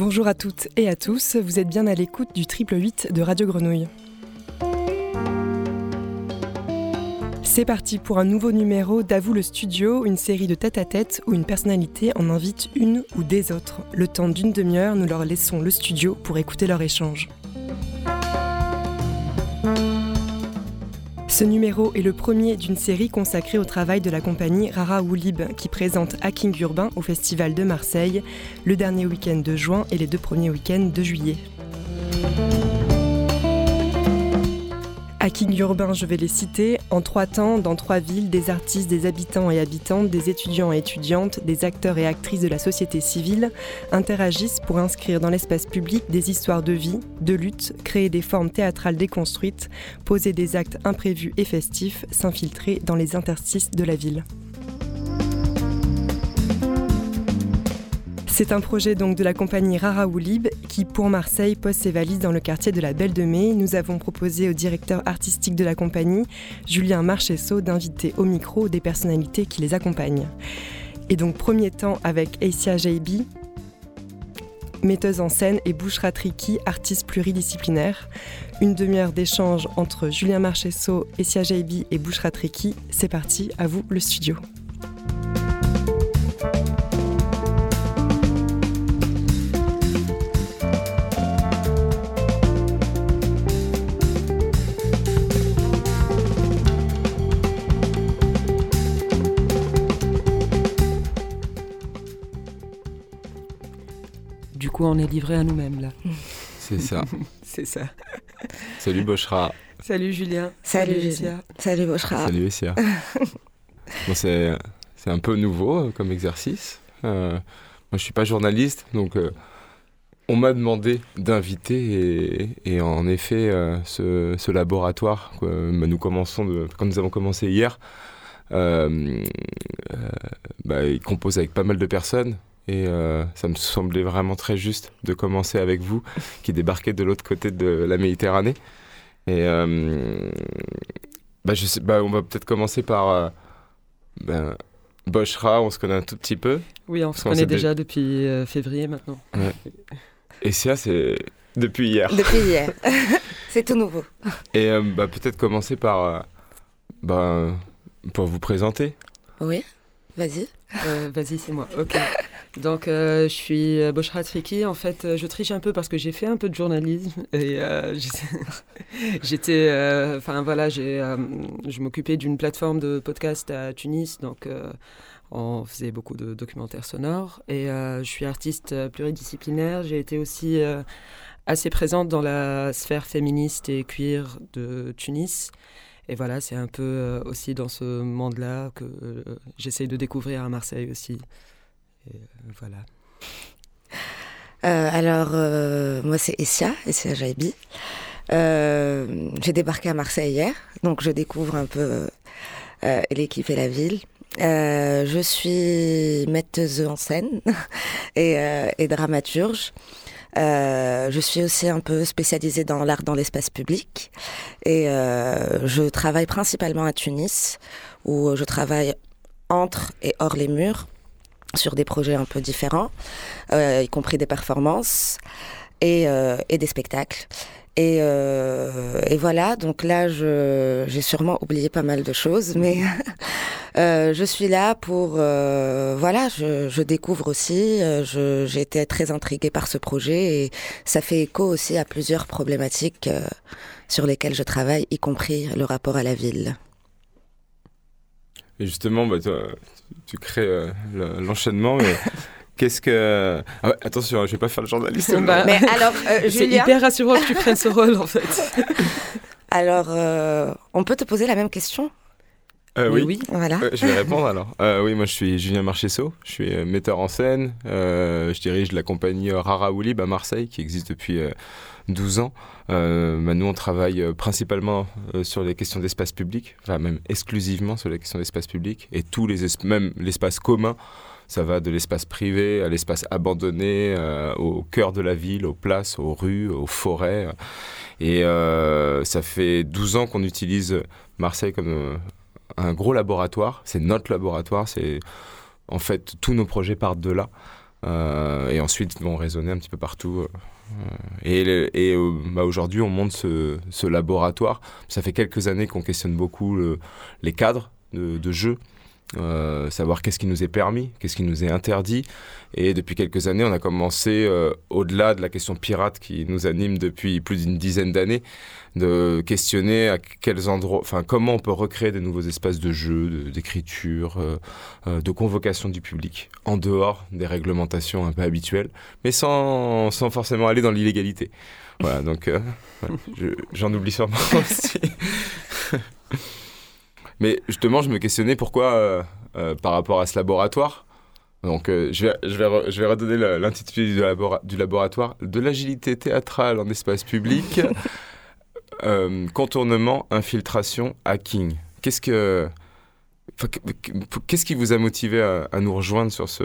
Bonjour à toutes et à tous, vous êtes bien à l'écoute du triple 8 de Radio Grenouille. C'est parti pour un nouveau numéro d'Avoue le studio, une série de tête-à-tête où une personnalité en invite une ou des autres. Le temps d'une demi-heure, nous leur laissons le studio pour écouter leur échange. Ce numéro est le premier d'une série consacrée au travail de la compagnie Rara Woolib qui présente Hacking Urbain au Festival de Marseille le dernier week-end de juin et les deux premiers week-ends de juillet. Hacking urbain, je vais les citer, en trois temps, dans trois villes, des artistes, des habitants et habitantes, des étudiants et étudiantes, des acteurs et actrices de la société civile interagissent pour inscrire dans l'espace public des histoires de vie, de lutte, créer des formes théâtrales déconstruites, poser des actes imprévus et festifs, s'infiltrer dans les interstices de la ville. C'est un projet donc de la compagnie Rara Woolib qui, pour Marseille, pose ses valises dans le quartier de la Belle de Mai. Nous avons proposé au directeur artistique de la compagnie, Julien Marchesso, d'inviter au micro des personnalités qui les accompagnent. Et donc, premier temps avec Aissia Jaibi, metteuse en scène, et Bouchra Triki, artiste pluridisciplinaire. Une demi-heure d'échange entre Julien Marchesso, Aissia Jaibi et Bouchra Triki. C'est parti, à vous le studio. On est livré à nous-mêmes là. C'est ça. C'est ça. Salut Bochra. Salut Julien. Salut Essia. Salut Bochra. Salut Essia. bon, c'est, un peu nouveau euh, comme exercice. Euh, moi, je suis pas journaliste, donc euh, on m'a demandé d'inviter et, en effet, ce, laboratoire, bah, nous commençons de, quand nous avons commencé hier, bah, il compose avec pas mal de personnes. Et euh, ça me semblait vraiment très juste de commencer avec vous, qui débarquez de l'autre côté de la Méditerranée. Et euh, bah, je sais, bah, on va peut-être commencer par euh, ben, Boschra, on se connaît un tout petit peu. Oui, on se connaît déjà depuis février maintenant. Et ça, c'est depuis hier. Depuis hier. c'est tout nouveau. Et bah, peut-être commencer par bah, pour vous présenter. Oui, vas-y. vas-y, c'est moi. Ok. Donc, euh, je suis euh, Boshra Triki. En fait, euh, je triche un peu parce que j'ai fait un peu de journalisme et j'étais, enfin voilà, je m'occupais d'une plateforme de podcast à Tunis, donc on faisait beaucoup de documentaires sonores. Et je suis artiste pluridisciplinaire. J'ai été aussi assez présente dans la sphère féministe et queer de Tunis. Et voilà, c'est un peu aussi dans ce monde-là que j'essaye de découvrir à Marseille aussi. Euh, voilà. Euh, alors, euh, moi, c'est Essia, Essia Jaibi. J'ai débarqué à Marseille hier, donc je découvre un peu l'équipe et la ville. je suis metteuse en scène et dramaturge. je suis aussi un peu spécialisée dans l'art dans l'espace public et je travaille principalement à Tunis où je travaille entre et hors les murs sur des projets un peu différents, euh, y compris des performances et, euh, et des spectacles. Et, euh, et, voilà, donc là, j'ai sûrement oublié pas mal de choses, mais je suis là pour... voilà, je, je, découvre aussi, j'ai été très intriguée par ce projet et ça fait écho aussi à plusieurs problématiques sur lesquelles je travaille, y compris le rapport à la ville. Et justement, bah, toi, tu crées euh, l'enchaînement, mais qu'est-ce que. Ah attention, je vais pas faire le journaliste. Bah, mais alors, euh, c'est hyper rassurant que tu prennes ce rôle, en fait. alors, euh, on peut te poser la même question? Oui. oui. Voilà. je vais répondre alors. oui, moi je suis Julien Marchesso, je suis metteur en scène, je dirige la compagnie Rara Oulib à Marseille qui existe depuis 12 ans. Euh, bah, nous, on travaille euh, principalement euh, sur les questions d'espace public, même exclusivement sur les questions d'espace public, et tous les même l'espace commun. Ça va de l'espace privé à l'espace abandonné, au cœur de la ville, aux places, aux rues, aux forêts. Et ça fait 12 ans qu'on utilise Marseille comme un gros laboratoire. C'est notre laboratoire. C'est en fait tous nos projets partent de là. et ensuite vont résonner un petit peu partout. Et, et bah, aujourd'hui, on monte ce, laboratoire. Ça fait quelques années qu'on questionne beaucoup les cadres de jeu. Euh, savoir qu'est-ce qui nous est permis, qu'est-ce qui nous est interdit. Et depuis quelques années, on a commencé, euh, au-delà de la question pirate qui nous anime depuis plus d'une dizaine d'années, de questionner à quels endroits, enfin comment on peut recréer de nouveaux espaces de jeu, d'écriture, euh, de convocation du public, en dehors des réglementations un peu habituelles, mais sans, sans forcément aller dans l'illégalité. Voilà, donc j'en oublie sûrement aussi. Mais justement, je me questionnais pourquoi, euh, euh, par rapport à ce laboratoire, donc euh, je, vais, je, vais je vais redonner l'intitulé du, du, laboratoire, de l'agilité théâtrale en espace public, contournement, infiltration, hacking. Qu'est-ce que... Qu'est-ce qui vous a motivé à, nous rejoindre sur ce,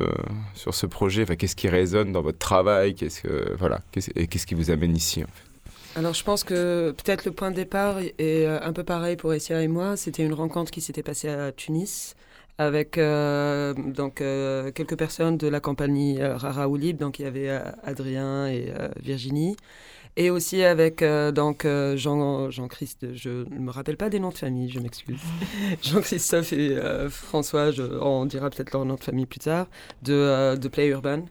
sur ce projet? Enfin, Qu'est-ce qui résonne dans votre travail? Qu'est-ce que, voilà, Et qu'est-ce qui vous amène ici en fait? Alors je pense que peut-être le point de départ est euh, un peu pareil pour Essia et moi. C'était une rencontre qui s'était passée à Tunis avec euh, donc euh, quelques personnes de la compagnie Rara Oulib. Donc il y avait Adrien et Virginie. Et aussi avec donc Jean, Jean Christ, je ne me rappelle pas des noms de famille, je m'excuse. Jean-Christophe et François, on dira peut-être leur nom de famille plus tard, de, de Play Urban.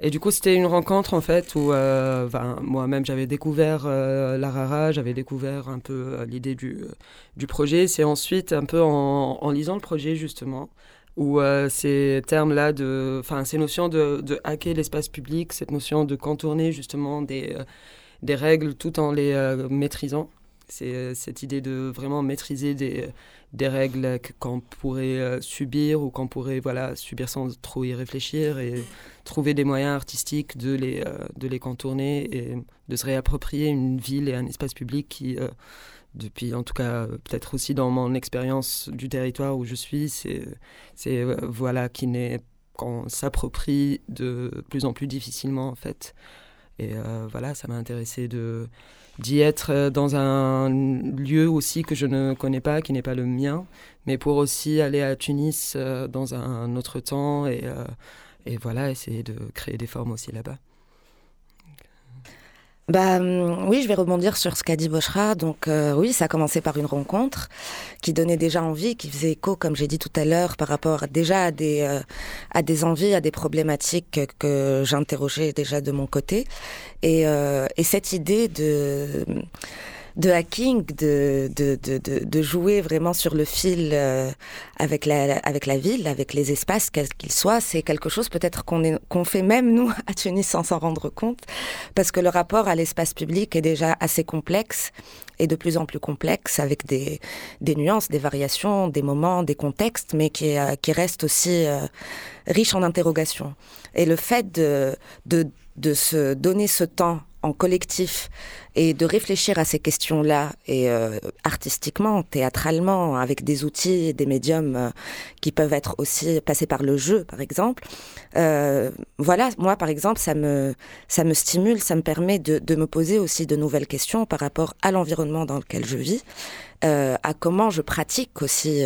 Et du coup, c'était une rencontre en fait où euh, moi-même j'avais découvert euh, la Rara, j'avais découvert un peu euh, l'idée du, du projet. C'est ensuite un peu en, lisant le projet justement où ces termes-là, enfin ces notions de, de hacker l'espace public, cette notion de contourner justement des, des règles tout en les maîtrisant. C'est cette idée de vraiment maîtriser des, des règles qu'on pourrait subir ou qu'on pourrait voilà, subir sans trop y réfléchir et trouver des moyens artistiques de les, euh, de les contourner et de se réapproprier une ville et un espace public qui, euh, depuis en tout cas peut-être aussi dans mon expérience du territoire où je suis, c'est, euh, voilà, qui n'est qu'on s'approprie de plus en plus difficilement en fait. Et voilà, ça m'a intéressé d'y être dans un lieu aussi que je ne connais pas, qui n'est pas le mien, mais pour aussi aller à Tunis dans un autre temps et et voilà, essayer de créer des formes aussi là-bas. Bah hum, oui, je vais rebondir sur ce qu'a dit Bochra. Donc euh, oui, ça a commencé par une rencontre qui donnait déjà envie, qui faisait écho, comme j'ai dit tout à l'heure, par rapport déjà à des euh, à des envies, à des problématiques que j'interrogeais déjà de mon côté. Et, euh, et cette idée de de hacking, de, de, de, de, jouer vraiment sur le fil euh, avec, la, avec la ville, avec les espaces, quels qu'ils soient, c'est quelque chose peut-être qu'on qu'on fait même nous à Tunis sans s'en rendre compte, parce que le rapport à l'espace public est déjà assez complexe et de plus en plus complexe avec des, des nuances, des variations, des moments, des contextes, mais qui, euh, qui reste aussi euh, riche en interrogations. Et le fait de, de, de se donner ce temps collectif et de réfléchir à ces questions-là et euh, artistiquement, théâtralement, avec des outils, des médiums euh, qui peuvent être aussi passés par le jeu, par exemple. Euh, voilà, moi, par exemple, ça me ça me stimule, ça me permet de, de me poser aussi de nouvelles questions par rapport à l'environnement dans lequel je vis. À comment je pratique aussi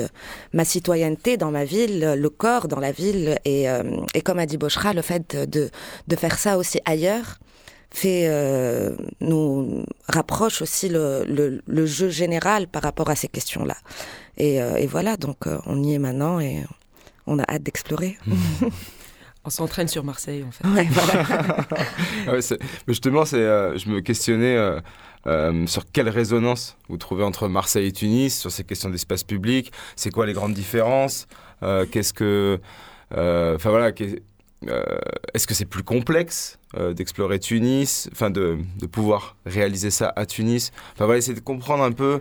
ma citoyenneté dans ma ville, le corps dans la ville, et, et comme a dit Bochra, le fait de, de faire ça aussi ailleurs, fait euh, nous rapproche aussi le, le, jeu général par rapport à ces questions-là. Et, euh, et, voilà, donc euh, on y est maintenant et on a hâte d'explorer. on s'entraîne sur Marseille, en fait. Ouais, voilà. Ah mais justement, c'est, je me questionnais sur quelle résonance vous trouvez entre Marseille et Tunis sur ces questions d'espace public? C'est quoi les grandes différences? Qu'est-ce que, enfin voilà, est-ce que c'est plus complexe euh, d'explorer Tunis, enfin de, de, pouvoir réaliser ça à Tunis? Enfin, on va essayer de comprendre un peu,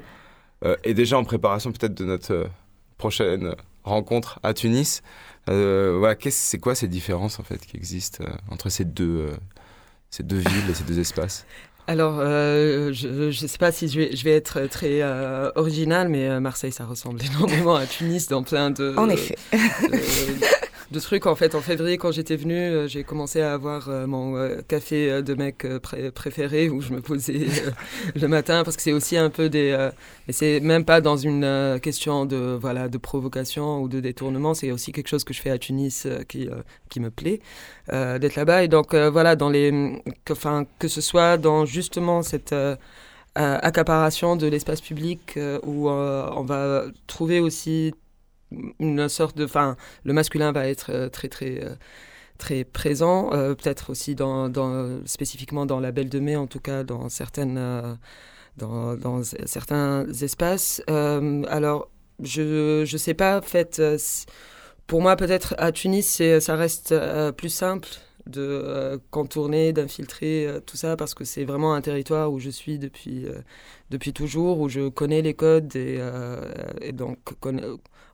euh, et déjà en préparation peut-être de notre prochaine rencontre à Tunis, voilà, c'est quoi ces différences en fait qui existent entre ces deux, ces deux villes et ces deux espaces? Alors, je ne sais pas si je vais, je vais être très original, mais Marseille, ça ressemble énormément à Tunis dans plein de... En effet de trucs. En fait, en février, quand j'étais venue, j'ai commencé à avoir mon café de mec préféré où je me posais le matin parce que c'est aussi un peu des. mais c'est même pas dans une question de, voilà, de provocation ou de détournement, c'est aussi quelque chose que je fais à Tunis qui, qui me plaît d'être là-bas. Et donc, voilà, dans les, que, que ce soit dans justement cette accaparation de l'espace public euh, où euh, on va trouver aussi une sorte de... Enfin, le masculin va être euh, très, très très présent, peut-être aussi dans, dans, spécifiquement dans la Belle de Mai, en tout cas dans, certaines, dans, dans, certains espaces. alors, je ne sais pas, en pour moi, peut-être à Tunis, ça reste plus simple de euh, contourner, d'infiltrer euh, tout ça parce que c'est vraiment un territoire où je suis depuis, euh, depuis toujours, où je connais les codes et donc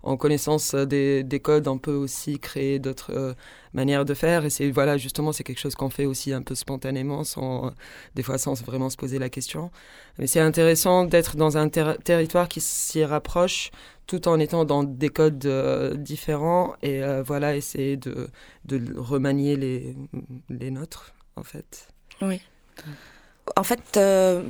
en connaissance des, des, codes, on peut aussi créer d'autres manières de faire. Et c'est voilà, justement, c'est quelque chose qu'on fait aussi un peu spontanément, sans, des fois sans vraiment se poser la question. Mais c'est intéressant d'être dans un territoire qui s'y rapproche tout en étant dans des codes euh, différents et euh, voilà, essayer de, de remanier les, les, nôtres, en fait. Oui. En fait, euh,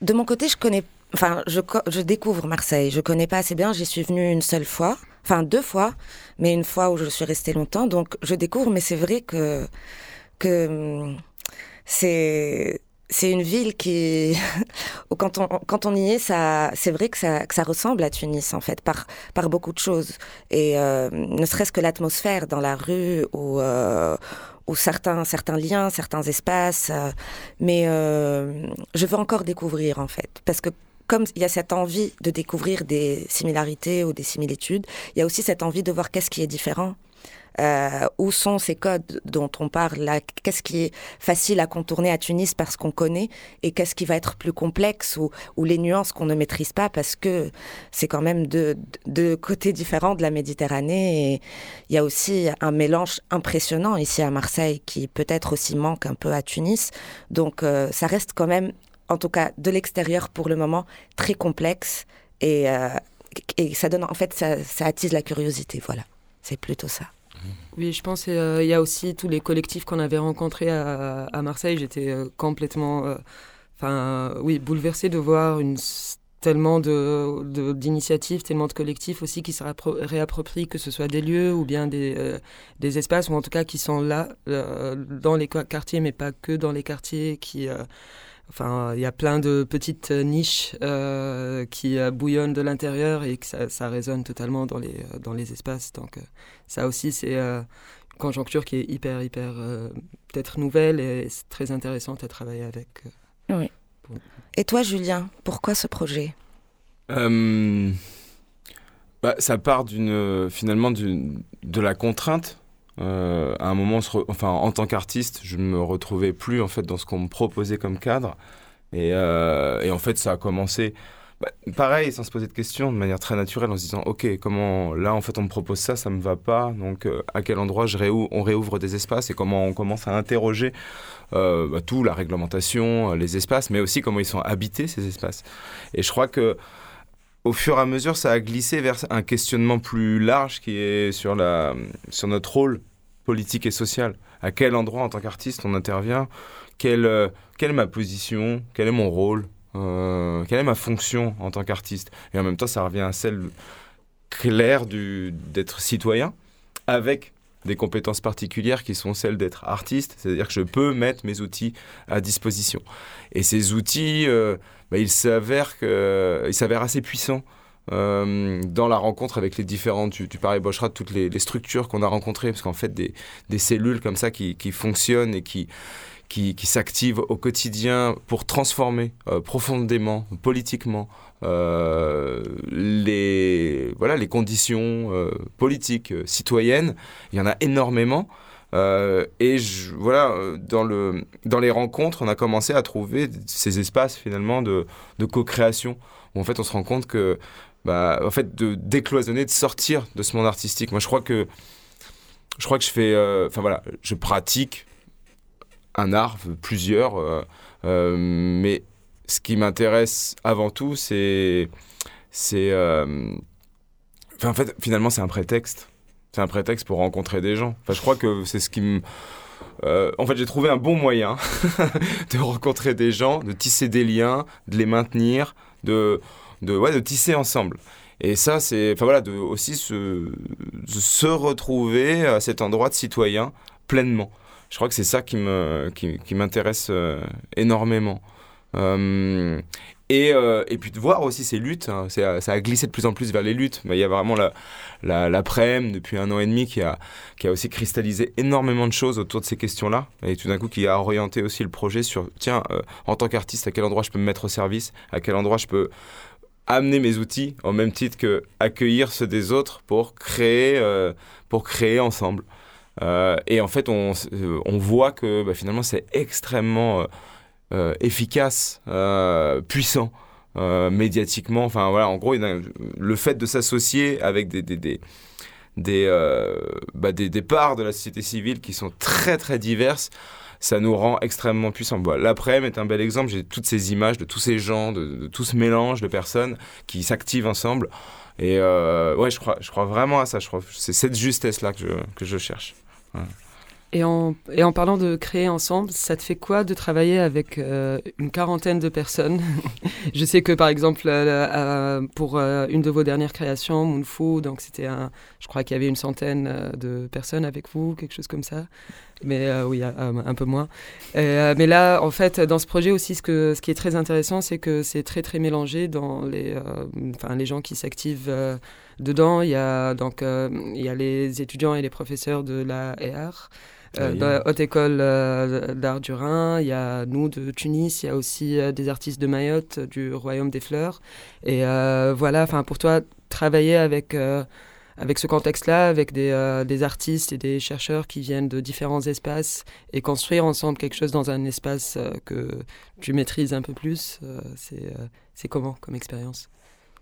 de mon côté, je connais, enfin, je, je découvre Marseille. Je connais pas assez bien. J'y suis venue une seule fois, enfin deux fois, mais une fois où je suis restée longtemps. Donc, je découvre, mais c'est vrai que que c'est c'est une ville qui, quand on, quand on y est, ça, c'est vrai que ça, que ça ressemble à Tunis, en fait, par, par beaucoup de choses. Et euh, ne serait-ce que l'atmosphère dans la rue ou, euh, ou certains, certains liens, certains espaces. Euh, mais je veux encore découvrir, en fait. Parce que comme il y a cette envie de découvrir des similarités ou des similitudes, il y a aussi cette envie de voir qu'est-ce qui est différent. Euh, où sont ces codes dont on parle Qu'est-ce qui est facile à contourner à Tunis parce qu'on connaît? Et qu'est-ce qui va être plus complexe ou, les nuances qu'on ne maîtrise pas parce que c'est quand même deux, de côtés différents de la Méditerranée. Et il y a aussi un mélange impressionnant ici à Marseille qui peut-être aussi manque un peu à Tunis. Donc euh, ça reste quand même, en tout cas de l'extérieur pour le moment, très complexe et, euh, ça donne en fait ça, attise la curiosité. Voilà, c'est plutôt ça. Oui, je pense qu'il euh, y a aussi tous les collectifs qu'on avait rencontrés à, Marseille. J'étais euh, complètement, enfin, oui, bouleversée de voir tellement de, d'initiatives, tellement de collectifs aussi qui se réapproprient, que ce soit des lieux ou bien des espaces, ou en tout cas qui sont là, dans les quartiers, mais pas que dans les quartiers, qui Enfin, il y a plein de petites niches euh, qui euh, bouillonnent de l'intérieur et que ça, résonne totalement dans les, euh, dans les espaces. Donc, ça aussi, c'est une conjoncture qui est hyper, hyper peut-être nouvelle et très intéressante à travailler avec. oui. Et toi, Julien, pourquoi ce projet? Bah, Ça part d'une, finalement de la contrainte euh, à un moment, enfin, en tant qu'artiste, je ne me retrouvais plus en fait dans ce qu'on me proposait comme cadre. Et, euh, en fait, ça a commencé bah, pareil, sans se poser de questions, de manière très naturelle, en se disant, ok, comment là, en fait, on me propose ça, ça me va pas. Donc, euh, à quel endroit je on réouvre des espaces et comment on commence à interroger bah, tout, la réglementation, les espaces, mais aussi comment ils sont habités ces espaces. Et je crois que au fur et à mesure, ça a glissé vers un questionnement plus large qui est sur, la, sur notre rôle politique et social. À quel endroit, en tant qu'artiste, on intervient? Quelle, euh, quelle est ma position? Quel est mon rôle? Euh, Quelle est ma fonction en tant qu'artiste? Et en même temps, ça revient à celle claire d'être citoyen avec des compétences particulières qui sont celles d'être artiste, c'est-à-dire que je peux mettre mes outils à disposition. Et ces outils, euh, bah, ils s'avèrent assez puissants. Euh, dans la rencontre avec les différentes, tu, tu parlais toutes les, structures qu'on a rencontrées, parce qu'en fait, des, des, cellules comme ça qui, qui fonctionnent et qui, qui, qui s'activent au quotidien pour transformer euh, profondément, politiquement, euh, les, voilà, les conditions euh, politiques, euh, citoyennes. Il y en a énormément. et je, voilà, dans, le, dans les rencontres, on a commencé à trouver ces espaces finalement de, de co-création, où en fait on se rend compte que, bah, en fait, de décloisonner, de sortir de ce monde artistique. Moi, je crois que, je crois que je fais, enfin voilà, je pratique un art, plusieurs, mais ce qui m'intéresse avant tout, c'est. c'est euh, en fait, finalement, c'est un prétexte. C'est un prétexte pour rencontrer des gens. Enfin, je crois que c'est ce qui me. Euh, en fait, j'ai trouvé un bon moyen de rencontrer des gens, de tisser des liens, de les maintenir, de, de, ouais, de tisser ensemble. Et ça, c'est enfin, voilà, de aussi se, se retrouver à cet endroit de citoyen pleinement. Je crois que c'est ça qui me qui, qui m'intéresse euh, énormément. Euh, et, euh, et, puis de voir aussi ces luttes, hein, ça a glissé de plus en plus vers les luttes. Il y a vraiment la, la, depuis un an et demi qui a, aussi cristallisé énormément de choses autour de ces questions-là. Et tout d'un coup qui a orienté aussi le projet sur, tiens, en tant qu'artiste, à quel endroit je peux me mettre au service, à quel endroit je peux amener mes outils au même titre que accueillir ceux des autres pour créer, euh, pour créer ensemble. Euh, et en fait, on, euh, on voit que bah, finalement, c'est extrêmement efficace, puissant. médiatiquement, enfin voilà, en gros, le fait de s'associer avec des, des, des bah, des, des, parts de la société civile qui sont très très diverses, ça nous rend extrêmement puissants. L'après-midi est un bel exemple. J'ai toutes ces images de tous ces gens, de, tout ce mélange de personnes qui s'activent ensemble. Et euh, ouais, je crois, je crois vraiment à ça. C'est cette justesse-là que je, que je cherche. Et en, parlant de créer ensemble, ça te fait quoi de travailler avec euh, une quarantaine de personnes? Je sais que par exemple, euh, euh, pour une de vos dernières créations, Moonfoo, donc c'était un, je crois qu'il y avait une centaine de personnes avec vous, quelque chose comme ça. Mais oui, un peu moins. mais là, en fait, dans ce projet aussi, ce, ce qui est très intéressant, c'est que c'est très très mélangé dans les, enfin, les gens qui s'activent dedans. Il y a donc il y a les étudiants et les professeurs de la ER. Euh, dans la Haute École euh, d'Art du Rhin, il y a nous de Tunis, il y a aussi euh, des artistes de Mayotte, du Royaume des Fleurs. Et voilà, enfin pour toi, travailler avec avec ce contexte-là, avec des, des, artistes et des chercheurs qui viennent de différents espaces et construire ensemble quelque chose dans un espace que tu maîtrises un peu plus, c'est comment comme expérience?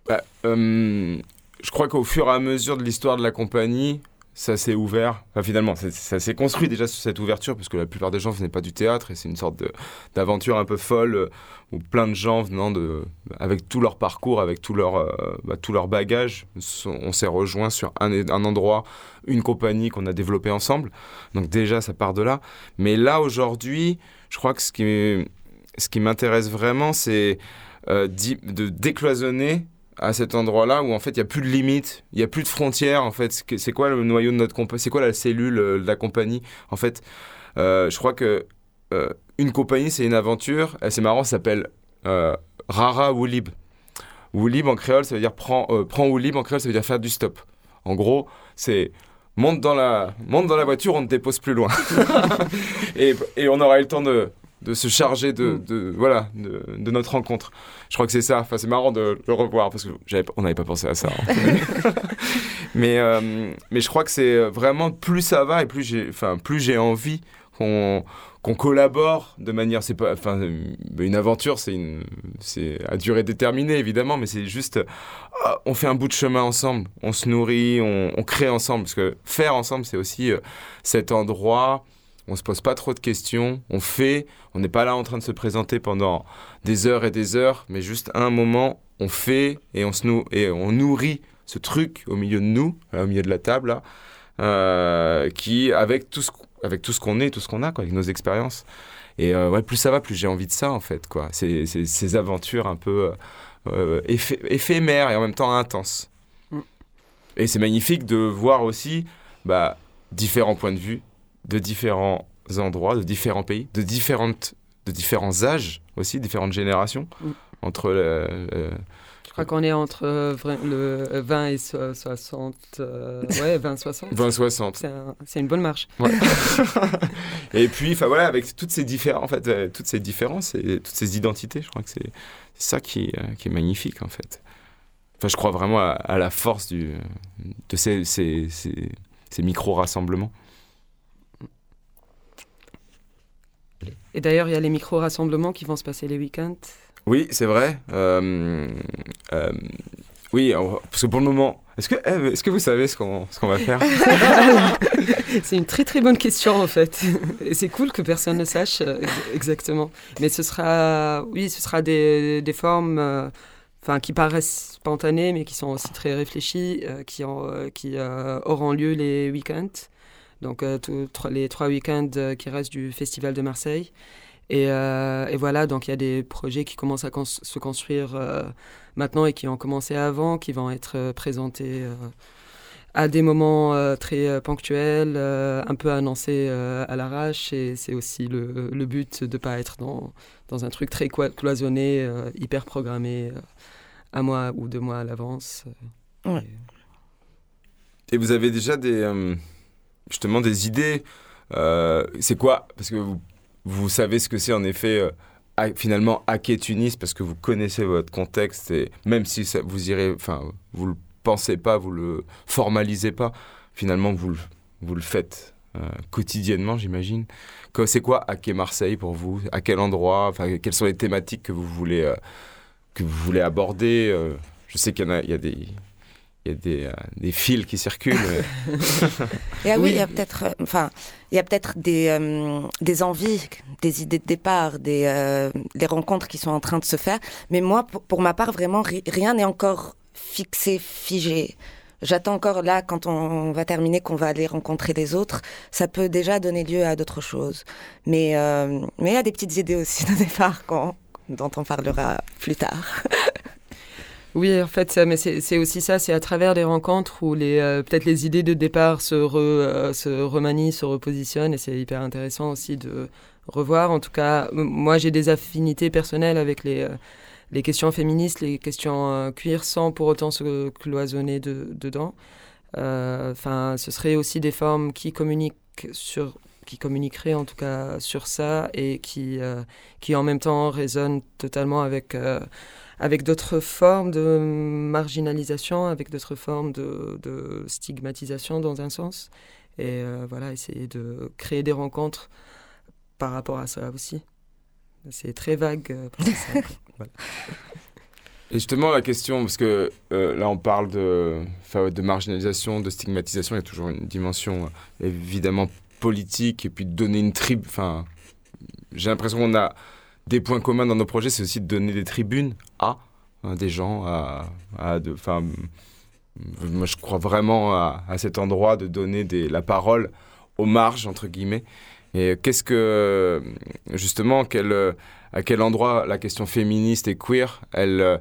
Bah, Je crois qu'au fur et à mesure de l'histoire de la compagnie, ça s'est ouvert. Finalement, ça, s'est construit déjà sur cette ouverture, parce que la plupart des gens venaient pas du théâtre, et c'est une sorte d'aventure un peu folle, où plein de gens venant de, avec tout leur parcours, avec tout leur, euh, bah, tout leur bagage, on s'est rejoint sur un, un, endroit, une compagnie qu'on a développée ensemble. Donc déjà, ça part de là. Mais là, aujourd'hui, je crois que ce qui, ce qui m'intéresse vraiment, c'est euh, de décloisonner à cet endroit-là où en fait il y a plus de limites, il y a plus de frontières en fait. C'est quoi le noyau de notre compagnie C'est quoi la cellule euh, de la compagnie En fait, euh, je crois que euh, une compagnie c'est une aventure. C'est marrant, ça s'appelle Rara Woolib. Woolib en créole ça veut dire prends Woolib en créole ça veut dire faire du stop. En gros, c'est monte dans la monte dans la voiture, on te dépose plus loin. et, et on aura eu le temps de de se charger de, mm. de voilà de, de, notre rencontre. Je crois que c'est ça. Enfin, c'est marrant de le revoir parce que on n'avait pas pensé à ça. Hein. mais euh, mais je crois que c'est vraiment plus ça va et plus j'ai enfin plus j'ai envie qu'on qu'on collabore de manière c'est pas enfin une aventure c'est une c'est à durée déterminée évidemment mais c'est juste ah, on fait un bout de chemin ensemble on se nourrit on, on crée ensemble parce que faire ensemble c'est aussi euh, cet endroit on se pose pas trop de questions, on fait, on n'est pas là en train de se présenter pendant des heures et des heures, mais juste à un moment, on fait et on, se nou et on nourrit ce truc au milieu de nous, au milieu de la table, là, euh, qui, avec tout ce, avec tout ce qu'on est, tout ce qu'on a, quoi, avec nos expériences. Et euh, ouais, plus ça va, plus j'ai envie de ça, en fait, quoi. C'est ces aventures un peu euh, éphémères et en même temps intenses. Mm. Et c'est magnifique de voir aussi bah, différents points de vue, de différents endroits, de différents pays, de, différentes, de différents âges aussi, différentes générations. Mm. Entre je crois qu'on est entre euh, le 20 et 60. Euh, ouais, 20-60. 20-60. C'est une bonne marche. et puis, enfin voilà, avec toutes ces différences, en fait, euh, toutes ces différences et toutes ces identités, je crois que c'est ça qui, qui, est magnifique, en fait. Enfin, je crois vraiment à, la force du, de ces, ces, ces, ces micro-rassemblements. Et d'ailleurs, il y a les micro-rassemblements qui vont se passer les week-ends. Oui, c'est vrai. Euh, euh, oui, parce que pour le moment, est-ce que, est-ce que vous savez ce qu'on, ce qu'on va faire? C'est une très très bonne question en fait. Et c'est cool que personne ne sache euh, exactement. Mais ce sera, oui, ce sera des, des formes enfin qui paraissent spontanés mais qui sont aussi très réfléchis, qui, ont, qui auront lieu les week-ends. Donc les trois week-ends qui restent du Festival de Marseille. Et, et, voilà, donc il y a des projets qui commencent à se construire maintenant et qui ont commencé avant, qui vont être présentés à des moments euh, très euh, ponctuels, euh, un peu annoncés à l'arrache. Et c'est aussi le, le, but de ne pas être dans, dans un truc très cloisonné, hyper programmé, un mois ou deux mois à l'avance. Ouais. Et... vous avez déjà des, justement des idées C'est quoi Parce que vous, savez ce que c'est en effet finalement hacker Tunis parce que vous connaissez votre contexte et même si vous irez, enfin, vous le pensez pas, vous le formalisez pas, finalement vous le, vous le faites euh, quotidiennement, j'imagine. C'est quoi hacker Marseille pour vous? À quel endroit? Enfin, Quelles sont les thématiques que vous voulez, euh, que vous voulez aborder? Euh? Je sais qu'il y, en y a des il y a des, des, fils qui circulent. Et oui, il y a peut-être, enfin, il y a peut-être des, des envies, des idées de départ, des, des rencontres qui sont en train de se faire. Mais moi, pour, pour ma part, vraiment, rien n'est encore fixé, figé. J'attends encore là, quand on va terminer, qu'on va aller rencontrer les autres. Ça peut déjà donner lieu à d'autres choses. Mais euh, mais il y a des petites idées aussi de départ dont on parlera plus tard. oui, en fait, mais c'est aussi ça, c'est à travers les rencontres où les euh, peut-être les idées de départ se, euh, se remanient, se repositionnent, et c'est hyper intéressant aussi de revoir. En tout cas, moi, j'ai des affinités personnelles avec les les questions féministes, les questions euh, cuir, sans pour autant se cloisonner dedans. Euh, enfin, ce serait aussi des formes qui communiquent sur qui communiqueraient en tout cas sur ça et qui, euh, qui en même temps résonnent totalement avec, avec d'autres formes de marginalisation, avec d'autres formes de, de, stigmatisation dans un sens. Et voilà, essayer de créer des rencontres par rapport à ça aussi. C'est très vague. Et justement, la question, parce que euh, là, on parle de, de marginalisation, de stigmatisation, il y a toujours une dimension euh, évidemment politique, et puis de donner une tribu. Enfin, j'ai l'impression qu'on a des points communs dans nos projets, c'est aussi de donner des tribunes à, hein, des gens, à, à moi, je crois vraiment à, cet endroit de donner la parole aux marges, entre guillemets. Et qu'est-ce que, justement, quel à quel endroit la question féministe et queer, elle, euh,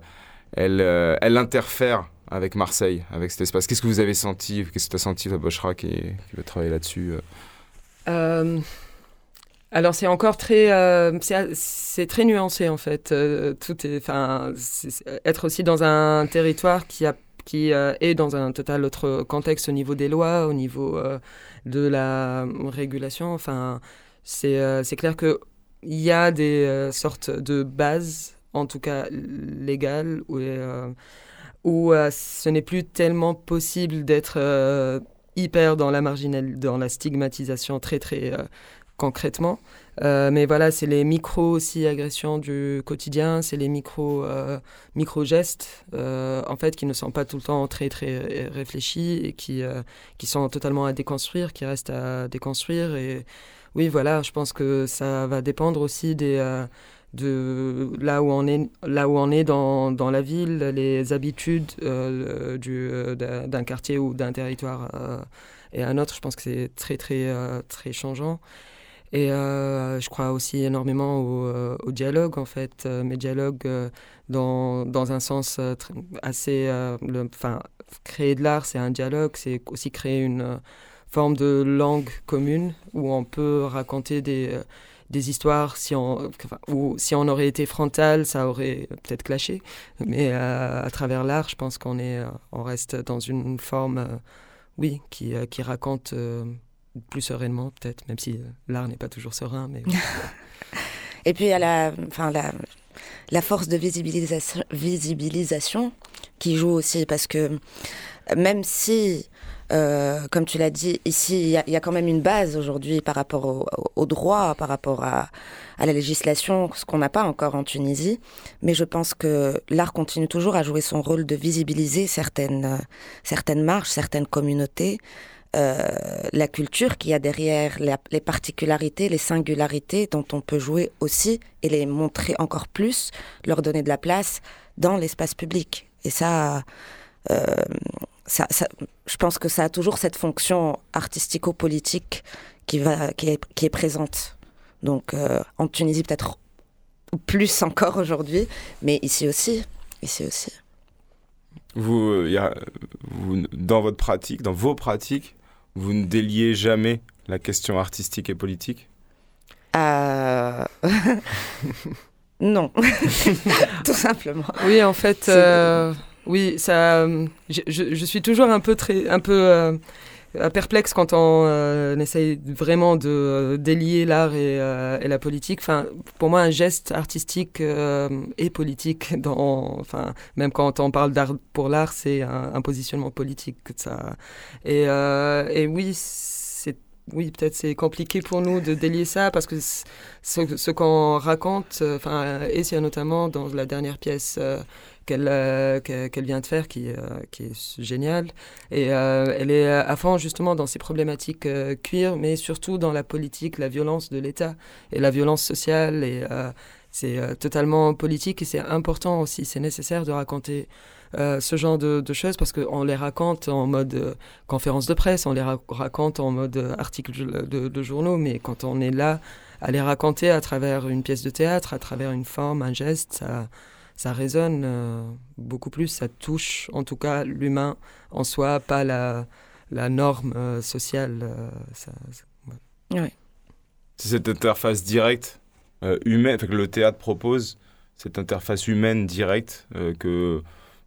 elle, euh, elle interfère avec Marseille, avec cet espace? Qu'est-ce que vous avez senti Qu'est-ce que tu as senti, Bochra, qui, qui va travailler là-dessus euh? Alors c'est encore très, c'est très nuancé en fait. tout est, enfin, être aussi dans un territoire qui a qui est dans un total autre contexte au niveau des lois, au niveau de la régulation. Enfin, c'est c'est clair que il y a des euh, sortes de bases, en tout cas légales, où, euh, où euh, ce n'est plus tellement possible d'être hyper dans la marginale, dans la stigmatisation très très concrètement. mais voilà, c'est les micro aussi agressions du quotidien, c'est les micro micro gestes en fait qui ne sont pas tout le temps très très réfléchis et qui qui sont totalement à déconstruire, qui restent à déconstruire et oui, voilà, je pense que ça va dépendre aussi des, euh, de là où on est, là où on est dans, dans la ville, les habitudes euh, du, euh, d'un quartier ou d'un territoire et un autre. Je pense que c'est très, très, très changeant. Et je crois aussi énormément au, au dialogue, en fait. mais dialogue dans, dans un sens assez. Enfin, créer de l'art, c'est un dialogue, c'est aussi créer une forme de langue commune où on peut raconter des, euh, des histoires. Si on, ou si on aurait été frontal, ça aurait peut-être clashé. Mais euh, à travers l'art, je pense qu'on est, euh, on reste dans une forme, oui, qui, qui raconte plus sereinement, peut-être, même si l'art n'est pas toujours serein. Mais Et puis il y a la, enfin, la, la force de visibilisation, visibilisation qui joue aussi, parce que même si euh, comme tu l'as dit, ici, il y, a quand même une base aujourd'hui par rapport au, droit, par rapport à, la législation, ce qu'on n'a pas encore en Tunisie. Mais je pense que l'art continue toujours à jouer son rôle de visibiliser certaines, certaines marches, certaines communautés. Euh, la culture qu'il y a derrière, les particularités, les singularités dont on peut jouer aussi et les montrer encore plus, leur donner de la place dans l'espace public. Et ça, euh, ça, je pense que ça a toujours cette fonction artistico-politique qui, va, qui, est, présente. Donc euh, en Tunisie peut-être plus encore aujourd'hui, mais ici aussi, ici aussi. Vous, dans votre pratique, dans vos pratiques, vous ne déliez jamais la question artistique et politique? Euh... Non, tout simplement. Oui, en fait, euh, oui, ça. Je, je, suis toujours un peu très, un peu euh, perplexe quand on, euh, essaye vraiment de délier l'art et, et, la politique. Enfin, pour moi, un geste artistique est politique. Dans, enfin, même quand on parle d'art pour l'art, c'est un, un, positionnement politique. Ça. Et, et oui oui, peut-être c'est compliqué pour nous de délier ça parce que ce, qu'on raconte, euh, enfin, Essia notamment dans la dernière pièce euh, euh, qu'elle vient de faire, qui, qui est géniale, et elle est à fond justement dans ces problématiques queer, mais surtout dans la politique, la violence de l'État et la violence sociale, et c'est totalement politique et c'est important aussi, c'est nécessaire de raconter euh, ce genre de, choses parce qu'on les raconte en mode euh, conférence de presse, on les raconte en mode euh, article de, journaux, mais quand on est là à les raconter à travers une pièce de théâtre, à travers une forme, un geste, ça, ça résonne beaucoup plus, ça touche en tout cas l'humain en soi, pas la, la norme sociale. C'est cette interface directe humaine que le théâtre propose, cette interface humaine directe que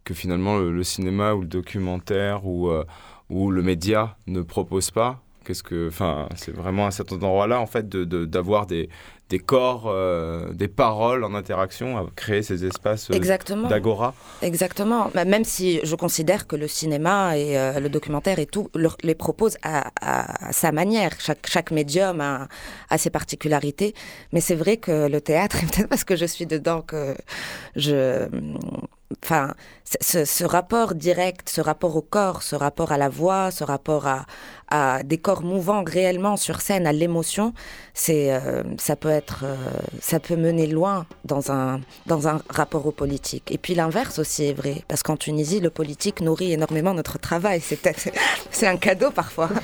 que finalement le, cinéma ou le documentaire ou, euh, ou le média ne propose pas Qu'est-ce que, enfin, c'est vraiment à cet endroit-là en fait d'avoir de, des, des corps, euh, des paroles en interaction, à créer ces espaces euh, d'agora. Exactement. Bah, même si je considère que le cinéma et le documentaire et tout les propose à, à, sa manière. Chaque, chaque médium a, a ses particularités. Mais c'est vrai que le théâtre, peut-être parce que je suis dedans que je enfin, ce, rapport direct, ce rapport au corps, ce rapport à la voix, ce rapport à, à des corps mouvants réellement sur scène, à l'émotion, c'est, euh, ça peut être, euh, ça peut mener loin dans un, dans un rapport au politique. Et puis l'inverse aussi est vrai, parce qu'en Tunisie, le politique nourrit énormément notre travail. C'est, c'est un cadeau parfois.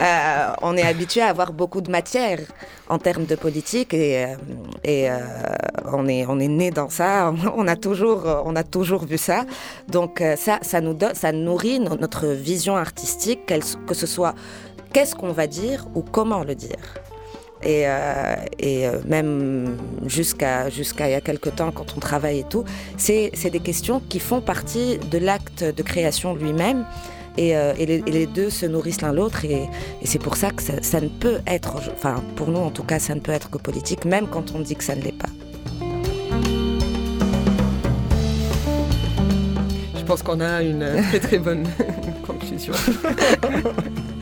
Euh, on est habitué à avoir beaucoup de matière en termes de politique et, et on est, on est né dans ça. On a toujours, on a toujours vu ça. Donc ça, ça nous donne, ça nourrit notre vision artistique, que ce soit qu'est-ce qu'on va dire ou comment le dire. Et, euh, et euh, même jusqu'à jusqu'à il y a quelque temps, quand on travaille et tout, c'est des questions qui font partie de l'acte de création lui-même. Et, euh, et, les, deux se nourrissent l'un l'autre. Et, et c'est pour ça que ça, ça, ne peut être, enfin pour nous en tout cas, ça ne peut être que politique, même quand on dit que ça ne l'est pas. Je pense qu'on a une très très bonne conclusion.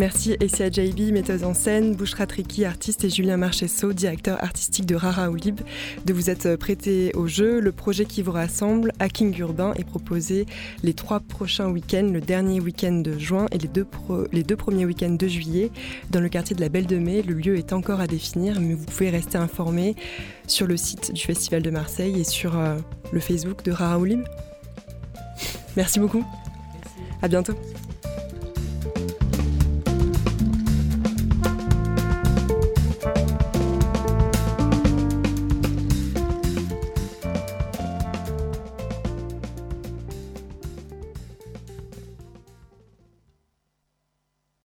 Merci Essia Jaibi, metteuse en scène, Bouchra Triki, artiste, et Julien Marchesso, directeur artistique de Rara Oulib, de vous être prêté au jeu. Le projet qui vous rassemble, Hacking Urbain, est proposé les trois prochains week-ends, le dernier week-end de juin et les deux, les deux premiers week-ends de juillet, dans le quartier de la Belle de Mai. Le lieu est encore à définir, mais vous pouvez rester informé sur le site du Festival de Marseille et sur euh, le Facebook de Rara Oulib. Merci beaucoup. À bientôt.